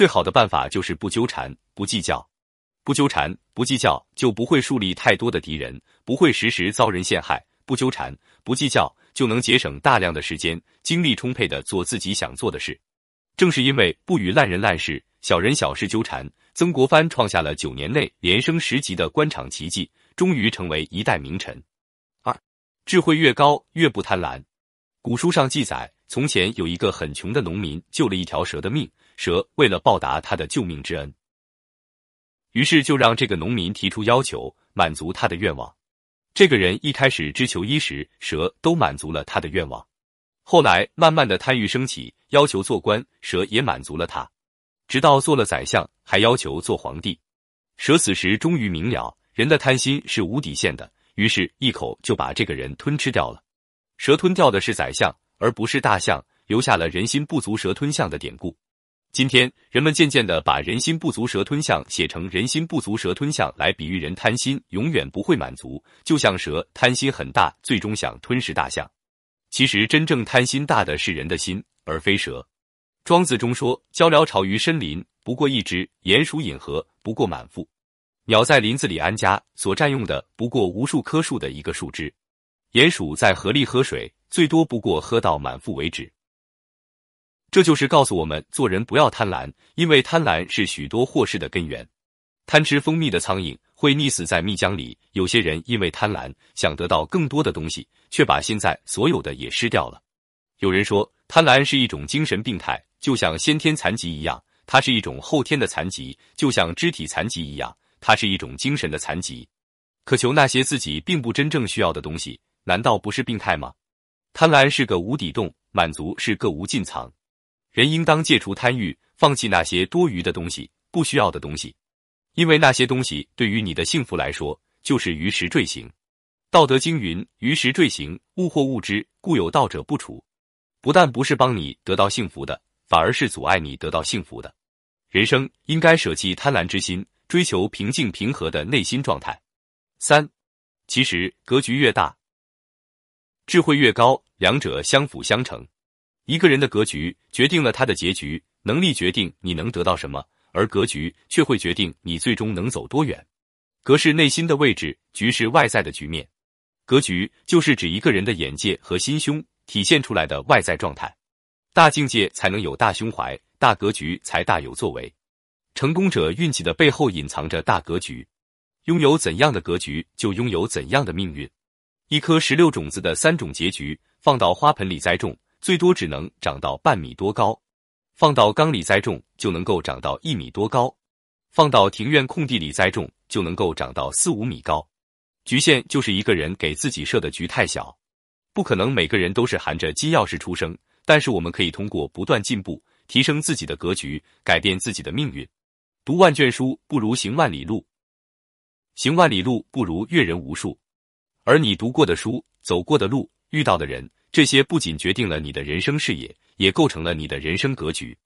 最好的办法就是不纠缠，不计较。不纠缠，不计较，就不会树立太多的敌人，不会时时遭人陷害。不纠缠，不计较，就能节省大量的时间，精力充沛的做自己想做的事。正是因为不与烂人烂事、小人小事纠缠，曾国藩创下了九年内连升十级的官场奇迹，终于成为一代名臣。二，智慧越高，越不贪婪。古书上记载，从前有一个很穷的农民，救了一条蛇的命。蛇为了报答他的救命之恩，于是就让这个农民提出要求，满足他的愿望。这个人一开始只求衣食，蛇都满足了他的愿望。后来慢慢的贪欲升起，要求做官，蛇也满足了他。直到做了宰相，还要求做皇帝。蛇此时终于明了，人的贪心是无底线的，于是一口就把这个人吞吃掉了。蛇吞掉的是宰相，而不是大象，留下了“人心不足蛇吞象”的典故。今天，人们渐渐的把“人心不足蛇吞象”写成“人心不足蛇吞象”，来比喻人贪心永远不会满足，就像蛇贪心很大，最终想吞噬大象。其实，真正贪心大的是人的心，而非蛇。庄子中说：“鹪鹩巢于深林，不过一只；鼹鼠饮河，不过满腹。”鸟在林子里安家，所占用的不过无数棵树的一个树枝；鼹鼠在河里喝水，最多不过喝到满腹为止。这就是告诉我们，做人不要贪婪，因为贪婪是许多祸事的根源。贪吃蜂蜜的苍蝇会溺死在蜜浆里。有些人因为贪婪，想得到更多的东西，却把现在所有的也失掉了。有人说，贪婪是一种精神病态，就像先天残疾一样；它是一种后天的残疾，就像肢体残疾一样；它是一种精神的残疾。渴求那些自己并不真正需要的东西，难道不是病态吗？贪婪是个无底洞，满足是个无尽藏。人应当戒除贪欲，放弃那些多余的东西、不需要的东西，因为那些东西对于你的幸福来说就是鱼食坠行。道德经云：“鱼食坠行，物或物之，故有道者不处。”不但不是帮你得到幸福的，反而是阻碍你得到幸福的。人生应该舍弃贪婪之心，追求平静平和的内心状态。三，其实格局越大，智慧越高，两者相辅相成。一个人的格局决定了他的结局，能力决定你能得到什么，而格局却会决定你最终能走多远。格是内心的位置，局是外在的局面。格局就是指一个人的眼界和心胸体现出来的外在状态。大境界才能有大胸怀，大格局才大有作为。成功者运气的背后隐藏着大格局，拥有怎样的格局，就拥有怎样的命运。一颗石榴种子的三种结局，放到花盆里栽种。最多只能长到半米多高，放到缸里栽种就能够长到一米多高，放到庭院空地里栽种就能够长到四五米高。局限就是一个人给自己设的局太小，不可能每个人都是含着金钥匙出生，但是我们可以通过不断进步，提升自己的格局，改变自己的命运。读万卷书不如行万里路，行万里路不如阅人无数，而你读过的书、走过的路、遇到的人。这些不仅决定了你的人生事业，也构成了你的人生格局。